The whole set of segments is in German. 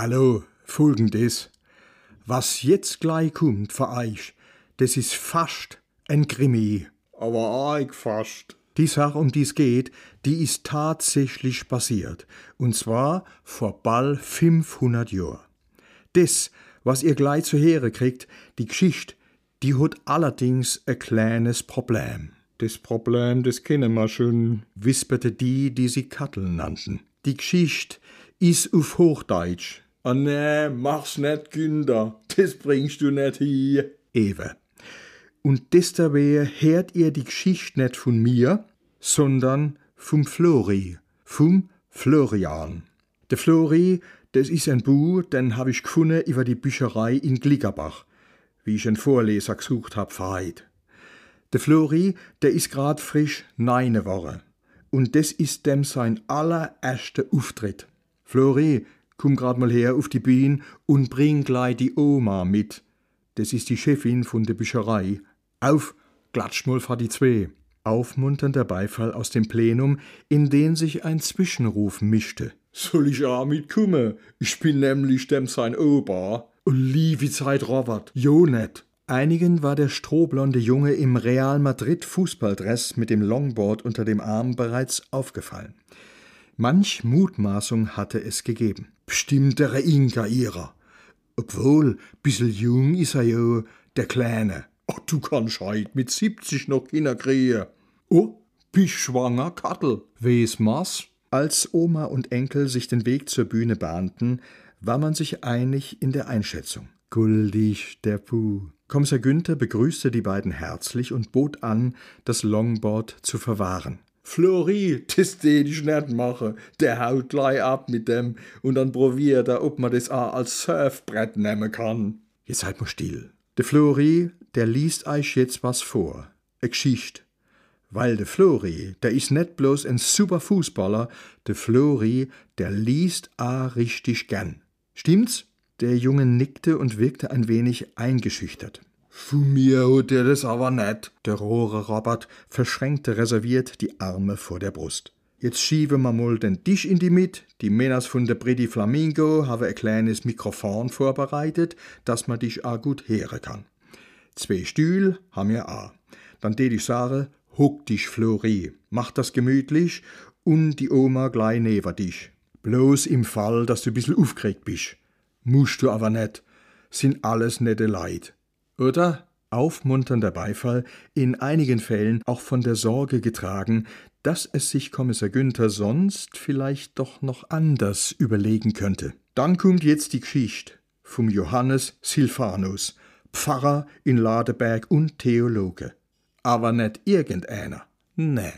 Hallo, folgendes. Was jetzt gleich kommt für euch, das ist fast ein Krimi. Aber arg fast. Die Sache, um die es geht, die ist tatsächlich passiert. Und zwar vor ball 500 Jahren. Das, was ihr gleich zu hören kriegt, die Geschichte, die hat allerdings ein kleines Problem. Das Problem, das kennen wir schon. wisperte die, die sie Kattel nannten. Die Geschichte ist auf Hochdeutsch. Ah nee, mach's nicht, Günther. Das bringst du nicht hier. Ewe. Und deshalb hört ihr die Geschichte nicht von mir, sondern vom Flori, vom Florian. Der Flori, das ist ein Buch, den hab ich gefunden über die Bücherei in Glickerbach, wie ich einen Vorleser gesucht hab heute. Der Flori, der ist grad frisch neine Woche. Und das ist dem sein allererster Auftritt. Flori, komm grad mal her auf die Bühne und bring gleich die Oma mit. Das ist die Chefin von der Bücherei. Auf, klatsch mal vor die zwei. Aufmunternder Beifall aus dem Plenum, in den sich ein Zwischenruf mischte. Soll ich auch mitkommen? Ich bin nämlich dem sein Opa. Liebe Zeit, Robert, jo net. Einigen war der strohblonde Junge im Real Madrid Fußballdress mit dem Longboard unter dem Arm bereits aufgefallen. Manch Mutmaßung hatte es gegeben. Bestimmt der Inka ihrer. Obwohl, bissel jung is er jo, der Kleine. Ach, du kannst heut mit 70 noch Kinder kriegen. Oh, bist schwanger, Kattel? Wes mas? Als Oma und Enkel sich den Weg zur Bühne bahnten, war man sich einig in der Einschätzung. Guldig, der Puh. Kommissar Günther begrüßte die beiden herzlich und bot an, das Longboard zu verwahren. Flori, das tät ich nicht mache. Der haut gleich ab mit dem und dann probiert er, ob man das auch als Surfbrett nehmen kann. Jetzt seid mal still. Der Flori, der liest euch jetzt was vor. E Geschicht. Weil der Flori, der ist nicht bloß ein super Fußballer, der Flori, der liest a richtig gern. Stimmt's? Der Junge nickte und wirkte ein wenig eingeschüchtert. Von mir hat er das aber nicht. Der rohre Robert verschränkte reserviert die Arme vor der Brust. Jetzt schiebe ma mal den Tisch in die Mitte. Die Männers von der Pretty Flamingo haben ein kleines Mikrofon vorbereitet, dass man dich a gut hören kann. Zwei Stühl haben wir a. Dann tät ich sagen, huck dich, Flori, mach das gemütlich und die Oma gleich neben dich. Bloß im Fall, dass du bissel aufgeregt bist. Musst du aber nicht. Sind alles nette Leid. Oder? Aufmunternder Beifall, in einigen Fällen auch von der Sorge getragen, dass es sich Kommissar Günther sonst vielleicht doch noch anders überlegen könnte. Dann kommt jetzt die Geschichte vom Johannes Silvanus, Pfarrer in Ladeberg und Theologe. Aber nicht irgendeiner. Nee.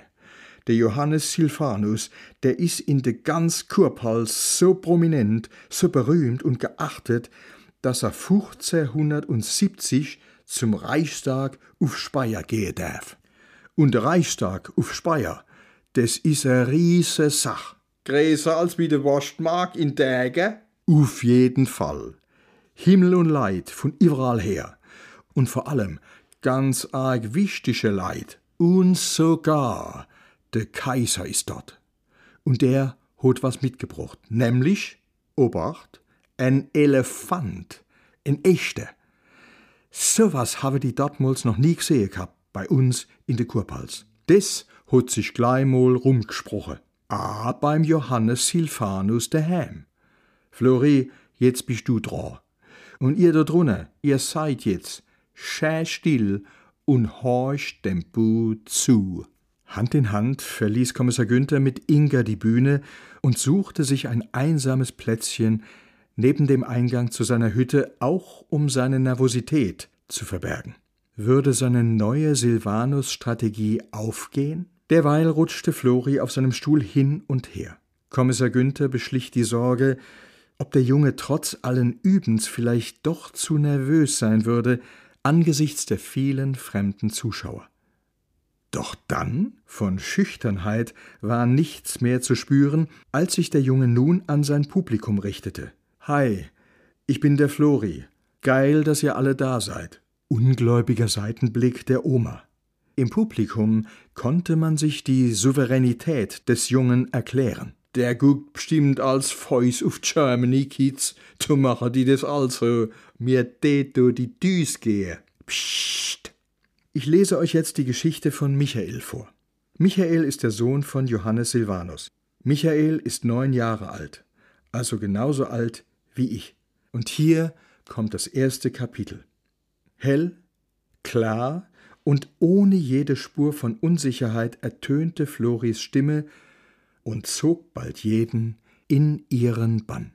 Der Johannes Silvanus, der ist in de ganz Kurpals so prominent, so berühmt und geachtet, dass er 1570 zum Reichstag auf Speyer gehen darf. Und der Reichstag auf Speyer, das is a riese Sach. Größer als wie der Wurstmark in Däge? Auf jeden Fall. Himmel und Leid von überall her. Und vor allem ganz arg wichtige Leid. Und sogar der Kaiser ist dort. Und der hat was mitgebracht. Nämlich, Obacht, ein Elefant. Ein echter. So was habe die dortmals noch nie gesehen gehabt, bei uns in de Kurpals. Das hat sich gleich mal rumgesprochen. Ah, beim Johannes Silvanus daheim. Flori, jetzt bist du dran. Und ihr da drinnen, ihr seid jetzt schä still und horcht dem Bu zu. Hand in Hand verließ Kommissar Günther mit Inga die Bühne und suchte sich ein einsames Plätzchen neben dem Eingang zu seiner Hütte, auch um seine Nervosität zu verbergen. Würde seine neue Silvanus-Strategie aufgehen? Derweil rutschte Flori auf seinem Stuhl hin und her. Kommissar Günther beschlich die Sorge, ob der Junge trotz allen Übens vielleicht doch zu nervös sein würde angesichts der vielen fremden Zuschauer. Doch dann, von Schüchternheit, war nichts mehr zu spüren, als sich der Junge nun an sein Publikum richtete. Hi, ich bin der Flori. Geil, dass ihr alle da seid. Ungläubiger Seitenblick der Oma. Im Publikum konnte man sich die Souveränität des Jungen erklären. der guckt bestimmt als Voice of Germany Kids, zu machen die das also, mir do die Düs gehe. Psst. Ich lese euch jetzt die Geschichte von Michael vor. Michael ist der Sohn von Johannes Silvanus. Michael ist neun Jahre alt, also genauso alt wie ich. Und hier kommt das erste Kapitel. Hell, klar und ohne jede Spur von Unsicherheit ertönte Floris Stimme und zog bald jeden in ihren Bann.